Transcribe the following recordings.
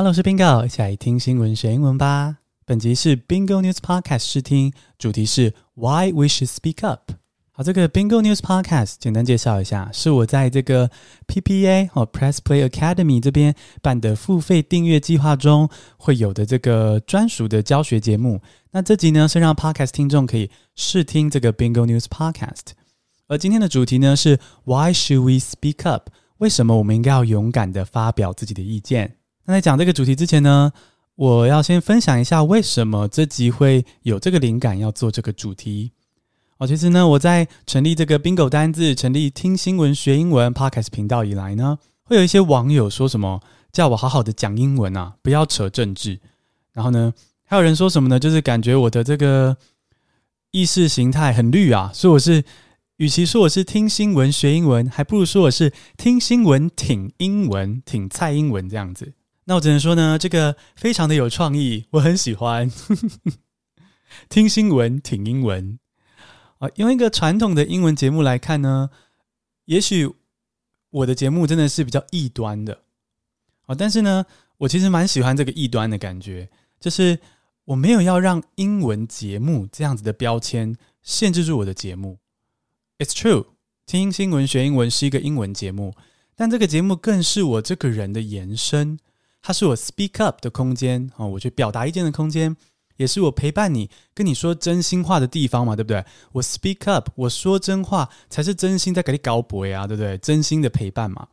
Hello，我是 Bingo，一起来听新闻学英文吧。本集是 Bingo News Podcast 试听，主题是 Why We Should Speak Up。好，这个 Bingo News Podcast 简单介绍一下，是我在这个 PPA 或 Press Play Academy 这边办的付费订阅计划中会有的这个专属的教学节目。那这集呢是让 Podcast 听众可以试听这个 Bingo News Podcast。而今天的主题呢是 Why should we speak up？为什么我们应该要勇敢的发表自己的意见？在讲这个主题之前呢，我要先分享一下为什么这集会有这个灵感要做这个主题。哦，其实呢，我在成立这个 Bingo 单字、成立听新闻学英文 Podcast 频道以来呢，会有一些网友说什么叫我好好的讲英文啊，不要扯政治。然后呢，还有人说什么呢？就是感觉我的这个意识形态很绿啊，所以我是与其说我是听新闻学英文，还不如说我是听新闻挺英文、挺蔡英文这样子。那我只能说呢，这个非常的有创意，我很喜欢 听新闻挺英文。啊，用一个传统的英文节目来看呢，也许我的节目真的是比较异端的啊，但是呢，我其实蛮喜欢这个异端的感觉，就是我没有要让英文节目这样子的标签限制住我的节目。It's true，听新闻学英文是一个英文节目，但这个节目更是我这个人的延伸，它是我 speak up 的空间啊，我去表达意见的空间。也是我陪伴你、跟你说真心话的地方嘛，对不对？我 speak up，我说真话才是真心在给你搞博呀，对不对？真心的陪伴嘛。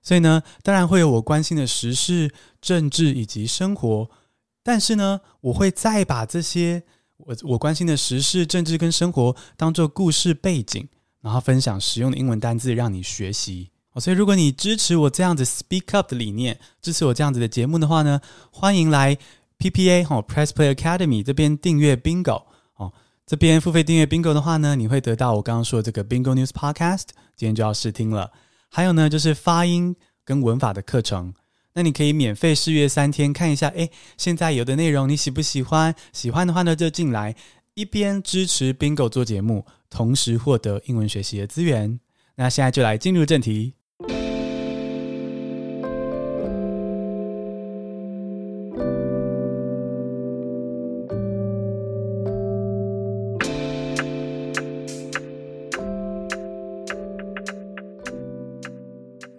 所以呢，当然会有我关心的时事、政治以及生活，但是呢，我会再把这些我我关心的时事、政治跟生活当做故事背景，然后分享实用的英文单字让你学习。所以如果你支持我这样子 speak up 的理念，支持我这样子的节目的话呢，欢迎来。PPA 哈，Press Play Academy 这边订阅 Bingo 哦，这边付费订阅 Bingo 的话呢，你会得到我刚刚说的这个 Bingo News Podcast，今天就要试听了。还有呢，就是发音跟文法的课程，那你可以免费试阅三天，看一下，哎，现在有的内容你喜不喜欢？喜欢的话呢，就进来，一边支持 Bingo 做节目，同时获得英文学习的资源。那现在就来进入正题。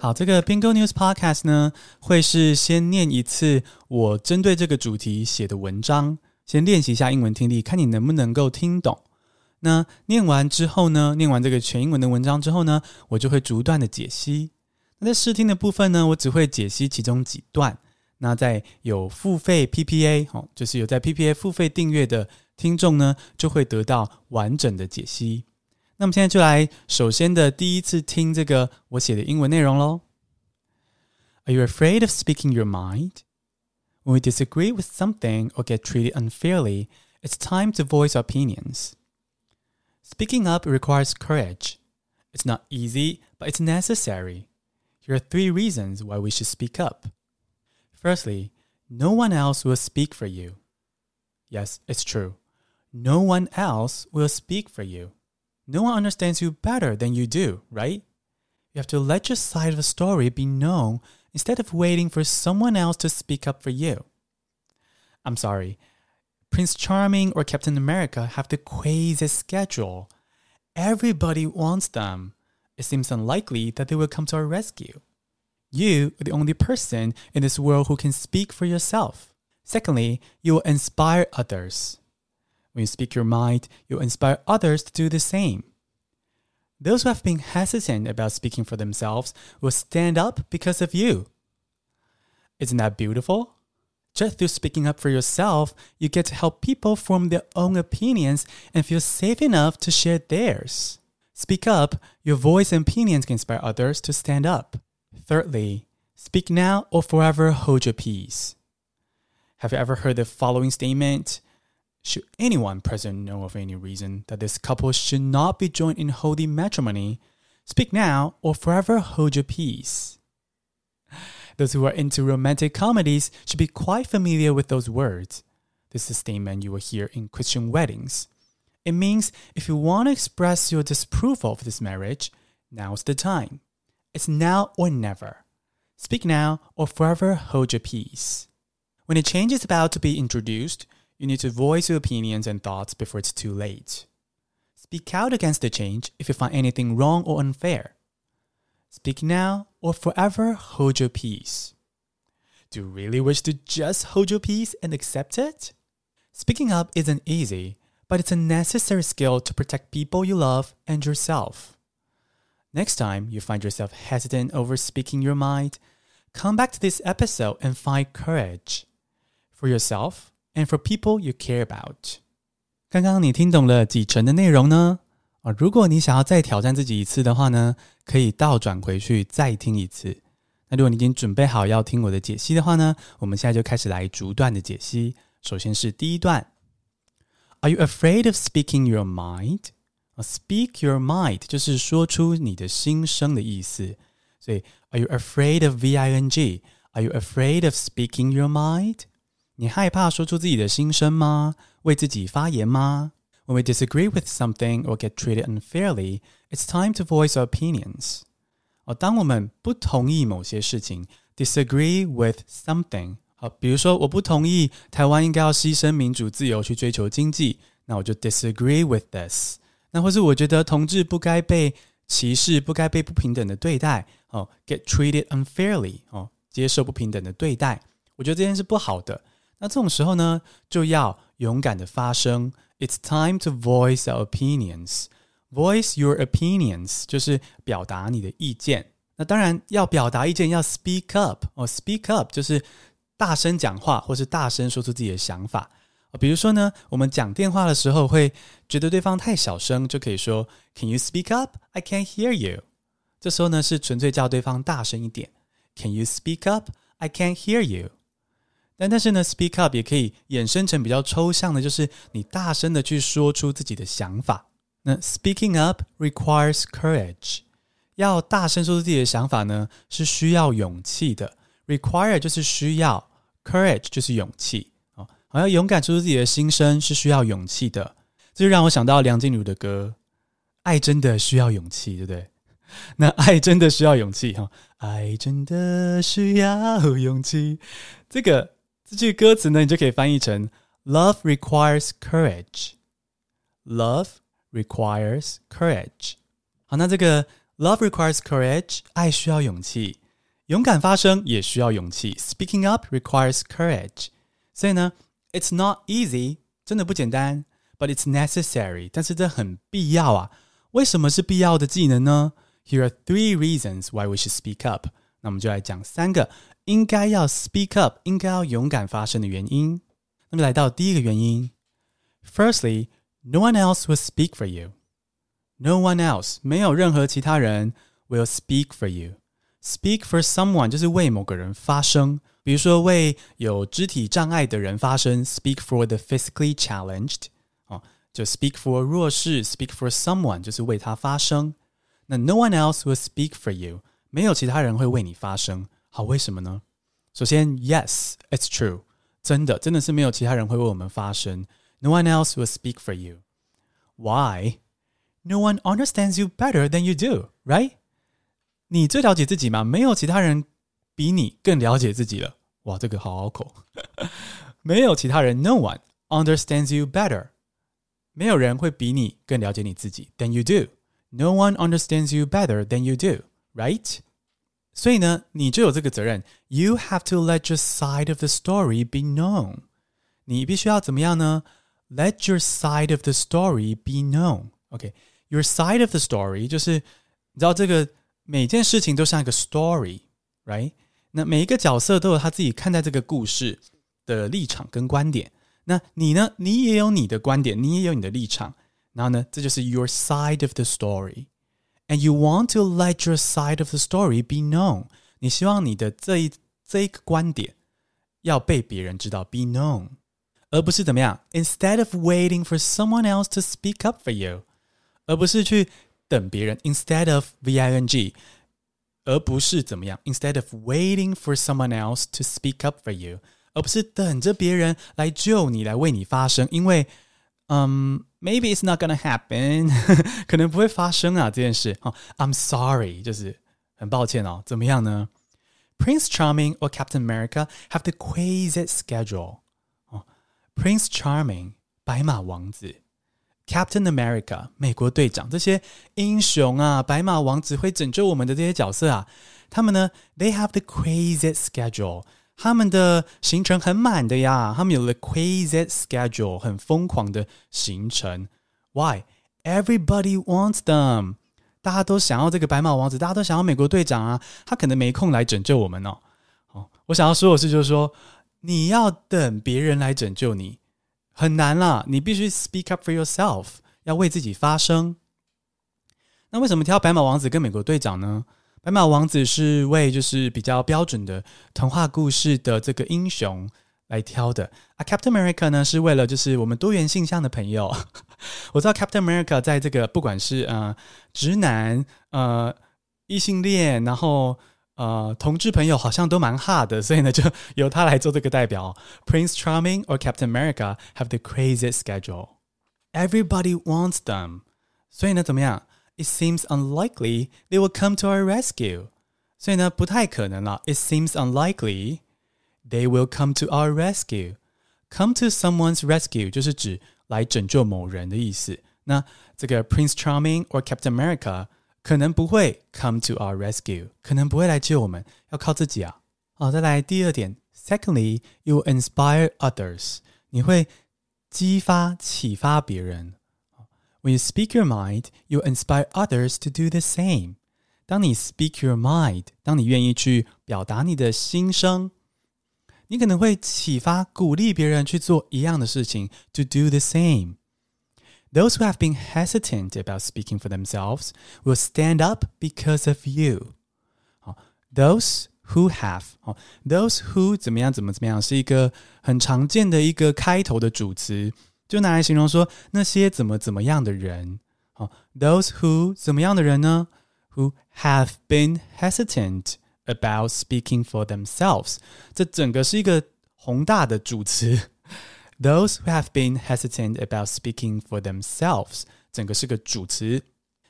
好，这个 Bingo News Podcast 呢，会是先念一次我针对这个主题写的文章，先练习一下英文听力，看你能不能够听懂。那念完之后呢，念完这个全英文的文章之后呢，我就会逐段的解析。那在试听的部分呢，我只会解析其中几段。那在有付费 PPA 哦，就是有在 PPA 付费订阅的听众呢，就会得到完整的解析。那么现在就来首先的第一次听这个我写的英文内容喽。Are you afraid of speaking your mind? When we disagree with something or get treated unfairly, it's time to voice our opinions. Speaking up requires courage. It's not easy, but it's necessary. Here are three reasons why we should speak up. Firstly, no one else will speak for you. Yes, it's true. No one else will speak for you. No one understands you better than you do, right? You have to let your side of the story be known instead of waiting for someone else to speak up for you. I'm sorry, Prince Charming or Captain America have the craziest schedule. Everybody wants them. It seems unlikely that they will come to our rescue. You are the only person in this world who can speak for yourself. Secondly, you will inspire others. When you speak your mind, you'll inspire others to do the same. Those who have been hesitant about speaking for themselves will stand up because of you. Isn't that beautiful? Just through speaking up for yourself, you get to help people form their own opinions and feel safe enough to share theirs. Speak up, your voice and opinions can inspire others to stand up. Thirdly, speak now or forever hold your peace. Have you ever heard the following statement? Should anyone present know of any reason that this couple should not be joined in holy matrimony, speak now or forever hold your peace. Those who are into romantic comedies should be quite familiar with those words. This is statement you will hear in Christian weddings. It means if you want to express your disapproval of this marriage, now's the time. It's now or never. Speak now or forever hold your peace. When a change is about to be introduced, you need to voice your opinions and thoughts before it's too late. Speak out against the change if you find anything wrong or unfair. Speak now or forever hold your peace. Do you really wish to just hold your peace and accept it? Speaking up isn't easy, but it's a necessary skill to protect people you love and yourself. Next time you find yourself hesitant over speaking your mind, come back to this episode and find courage for yourself and for people you care about. 刚刚你听懂了几成的内容呢？啊，如果你想要再挑战自己一次的话呢，可以倒转回去再听一次。那如果你已经准备好要听我的解析的话呢，我们现在就开始来逐段的解析。首先是第一段，Are you afraid of speaking your mind？啊，speak your mind 就是说出你的心声的意思。所以，Are you afraid of V I N G？Are you afraid of speaking your mind？你害怕说出自己的心声吗？为自己发言吗？When we disagree with something or get treated unfairly, it's time to voice opinions 哦，当我们不同意某些事情，disagree with something，好，比如说我不同意台湾应该要牺牲民主自由去追求经济，那我就 disagree with this。那或是我觉得同志不该被歧视，不该被不平等的对待，哦，get treated unfairly，哦，接受不平等的对待，我觉得这件事不好的。那这种时候呢，就要勇敢的发声。It's time to voice our opinions. Voice your opinions 就是表达你的意见。那当然要表达意见要 speak up 哦，speak up 就是大声讲话或是大声说出自己的想法。比如说呢，我们讲电话的时候会觉得对方太小声，就可以说 Can you speak up? I can't hear you。这时候呢是纯粹叫对方大声一点。Can you speak up? I can't hear you。但是呢，speak up 也可以衍生成比较抽象的，就是你大声的去说出自己的想法。那 speaking up requires courage，要大声说出自己的想法呢，是需要勇气的。require 就是需要，courage 就是勇气哦。好，要勇敢说出自己的心声是需要勇气的。这就让我想到梁静茹的歌《爱真的需要勇气》，对不对？那爱真的需要勇气哈，爱真的需要勇气。这个这句歌词呢，你就可以翻译成 Love requires courage。Love requires courage。好，那这个 Love requires courage，爱需要勇气，勇敢发声也需要勇气。Speaking up requires courage。所以呢，It's not easy，真的不简单，but it's necessary，但是这很必要啊。为什么是必要的技能呢？Here are three reasons why we should speak up。 那我们就来讲三个应该要 speak up，应该要勇敢发声的原因。那么来到第一个原因，Firstly。No one else will speak for you. No one else，没有任何其他人 will speak for you. Speak for someone 就是为某个人发声，比如说为有肢体障碍的人发声，speak for the physically challenged 哦，就 speak for 弱势，speak for someone 就是为他发声。那 no one else will speak for you， 没有其他人会为你发声。好，为什么呢？首先，yes，it's true，真的，真的是没有其他人会为我们发声。No one else will speak for you. Why? No one understands you better than you do, right? 你最了解自己吗？没有其他人比你更了解自己了。哇，这个好拗口。没有其他人，No one understands you better。没有人会比你更了解你自己 than you do。No one understands you better than you do, right? 所以呢，你就有这个责任。You have to let your side of the story be known。你必须要怎么样呢？let your side of the story be known. OK, your side of the story 就是你知道这个每件事情都像一个 story，right？那每一个角色都有他自己看待这个故事的立场跟观点。那你呢？你也有你的观点，你也有你的立场。然后呢，这就是 your side of the story。 And you want to let your side of the story be known。你希望你的这一这一个观点要被别人知道，be known。而不是怎么样？Instead of waiting for someone else to speak up for you，而不是去等别人。Instead of v i n g，而不是怎么样？Instead of waiting for someone else to speak up for you，而不是等着别人来救你，来为你发声。因为， 嗯，maybe it's not gonna happen，可能不会发生啊这件事。哦，I'm sorry，就是很抱歉哦。怎么样呢 Prince Charming or Captain America have the craziest schedule. 哦，Prince Charming 白马王子，Captain America 美国队长这些英雄啊，白马王子会拯救我们的这些角色啊，他们呢，they have the craziest schedule。 他们的行程很满的呀，他们有了 crazy schedule，很疯狂的行程。Why? Everybody wants them。大家都想要这个白马王子，大家都想要美国队长啊。他可能没空来拯救我们哦。哦，我想要说的是，就是说你要等别人来拯救你，很难啦。你必须 speak up for yourself，要为自己发声。那为什么挑白马王子跟美国队长呢？白马王子是为就是比较标准的童话故事的这个英雄来挑的啊，Captain America 呢是为了就是我们多元性向的朋友。我知道 Captain America 在这个不管是呃直男呃异性恋，然后呃同志朋友好像都蛮 hard 的，所以呢就由他来做这个代表。Prince Charming or Captain America have the craziest schedule. Everybody wants them. 所以呢怎么样 ？it seems unlikely they will come to our rescue. 所以呢，不太可能了。It seems unlikely they will come to our rescue. Come to someone's rescue 就是指来拯救某人的意思。那这个 Prince Charming or Captain America 可能不会 come to our rescue，可能不会来救我们，要靠自己啊。好，再来第二点。Secondly, you will inspire others. 你会激发、启发别人。 when you speak your mind, you inspire others to do the same. 当你 speak your mind，当你愿意去表达你的心声，你可能会启发、鼓励别人去做一样的事情，to do the same. Those who have been hesitant about speaking for themselves will stand up because of you. Those who have those who 怎么样怎么怎么样是一个很常见的一个开头的主词。 就拿来形容说那些怎么怎么样的人，好，those who 怎么样的人呢？Who have been hesitant about speaking for themselves，这整个是一个宏大的主词。Those who have been hesitant about speaking for themselves，整个是个主词。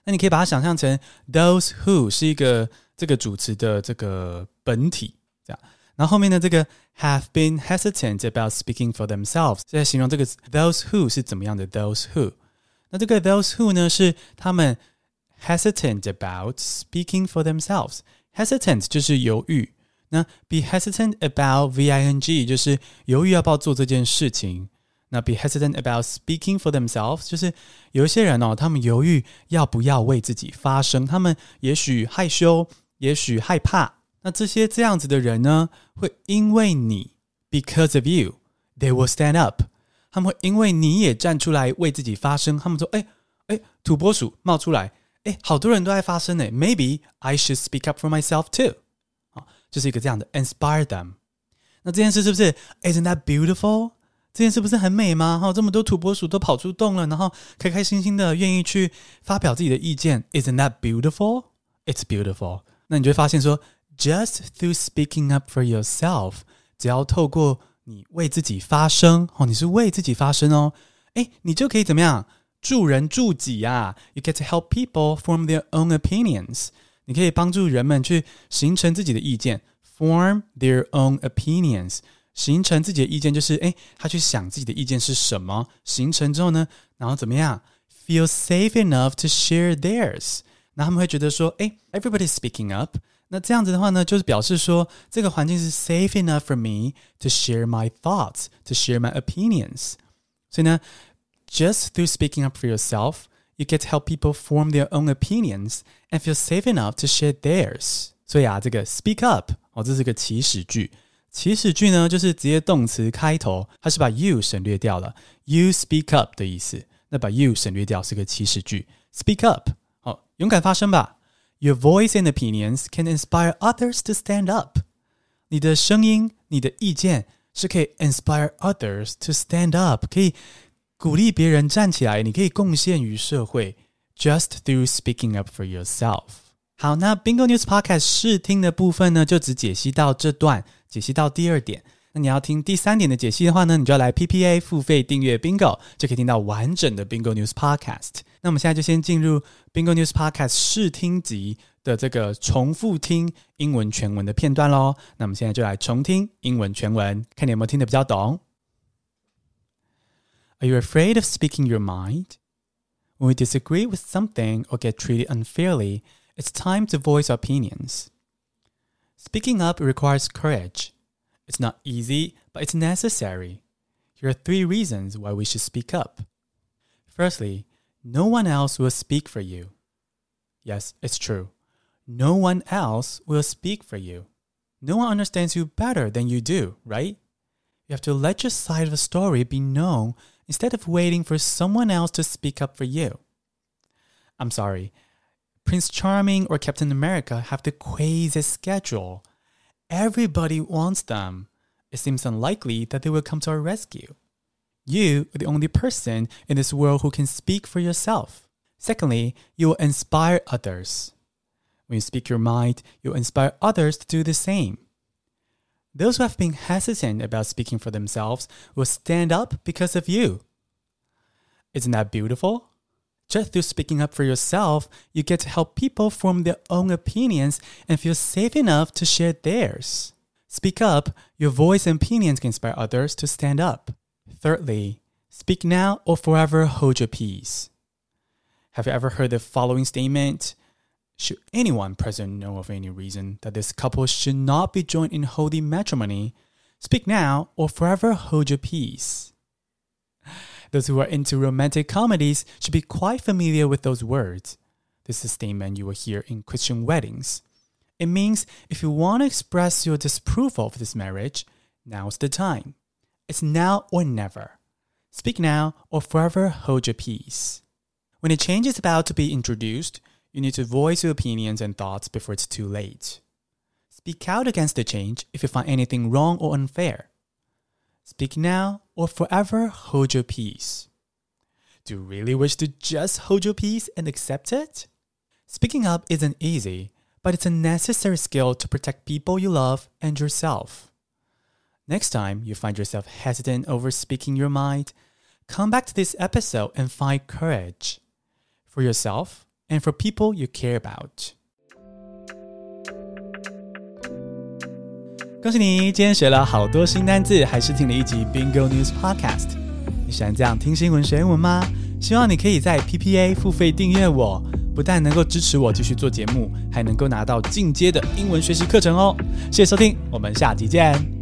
那你可以把它想象成 those who 是一个这个主词的这个本体，这样。然后后面的这个 have been hesitant about speaking for themselves，在形容这个 those who 是怎么样的 those who。那这个 those who 呢，是他们 hesitant about speaking for themselves。hesitant 就是犹豫，那 be hesitant about v i n g 就是犹豫要不要做这件事情。那 be hesitant about speaking for themselves 就是有一些人哦，他们犹豫要不要为自己发声，他们也许害羞，也许害怕。那这些这样子的人呢，会因为你，because of you，they will stand up。他们会因为你也站出来为自己发声。他们说：“哎哎，土拨鼠冒出来，哎，好多人都在发声呢。Maybe I should speak up for myself too。”啊，就是一个这样的 inspire them。那这件事是不是？Isn't that beautiful？这件事不是很美吗？哈，这么多土拨鼠都跑出洞了，然后开开心心的愿意去发表自己的意见。Isn't that beautiful？It's beautiful。那你就会发现说。Just through speaking up for yourself，只要透过你为自己发声哦，你是为自己发声哦，哎，你就可以怎么样助人助己呀？You get to help people form their own opinions。你可以帮助人们去形成自己的意见，form their own opinions。形成自己的意见就是哎，他去想自己的意见是什么，形成之后呢，然后怎么样？Feel safe enough to share theirs。那他们会觉得说，哎，everybody's speaking up。 那这样子的话呢，就是表示说这个环境是 safe enough for me to share my thoughts, to share my opinions。所以呢，just through speaking up for yourself, you get to help people form their own opinions and feel safe enough to share theirs。所以啊，这个 speak up 哦，这是个祈使句。祈使句呢，就是直接动词开头，它是把 you 省略掉了，you speak up 的意思。那把 you 省略掉是个祈使句，speak up，好，勇敢发声吧。 Your voice and opinions can inspire others to stand up. 你的声音、你的意见是可以 inspire others to stand up，可以鼓励别人站起来。你可以贡献于社会，just through speaking up for yourself。好，那 Bingo News Podcast 试听的部分呢，就只解析到这段，解析到第二点。那你要听第三点的解析的话呢，你就要来 PPA 付费订阅 Bingo，就可以听到完整的 Bingo News Podcast。那我们现在就先进入 Bingo News Podcast 试听集 的这个重复听英文全文的片段喽。那我们现在就来重听英文全文，看你有没有听得比较懂。Are you afraid of speaking your mind? When we disagree with something or get treated unfairly, it's time to voice our opinions. Speaking up requires courage. It's not easy, but it's necessary. Here are three reasons why we should speak up. Firstly, no one else will speak for you. Yes, it's true. No one else will speak for you. No one understands you better than you do, right? You have to let your side of the story be known instead of waiting for someone else to speak up for you. I'm sorry, Prince Charming or Captain America have the craziest schedule. Everybody wants them. It seems unlikely that they will come to our rescue. You are the only person in this world who can speak for yourself. Secondly, you will inspire others. When you speak your mind, you'll inspire others to do the same. Those who have been hesitant about speaking for themselves will stand up because of you. Isn't that beautiful? Just through speaking up for yourself, you get to help people form their own opinions and feel safe enough to share theirs. Speak up, your voice and opinions can inspire others to stand up. Thirdly, speak now or forever hold your peace. Have you ever heard the following statement? Should anyone present know of any reason that this couple should not be joined in holy matrimony, speak now or forever hold your peace. Those who are into romantic comedies should be quite familiar with those words. This is a statement you will hear in Christian weddings. It means if you want to express your disapproval of this marriage, now's the time. It's now or never. Speak now or forever hold your peace. When a change is about to be introduced, you need to voice your opinions and thoughts before it's too late. Speak out against the change if you find anything wrong or unfair. Speak now or forever hold your peace. Do you really wish to just hold your peace and accept it? Speaking up isn't easy, but it's a necessary skill to protect people you love and yourself. Next time you find yourself hesitant over speaking your mind, come back to this episode and find courage for yourself and for people you care about. 恭喜你，今天学了好多新单字，还是听了一集 Bingo News Podcast。你喜欢这样听新闻学英文吗？希望你可以在 PPA 付费订阅我，不但能够支持我继续做节目，还能够拿到进阶的英文学习课程哦。谢谢收听，我们下集见。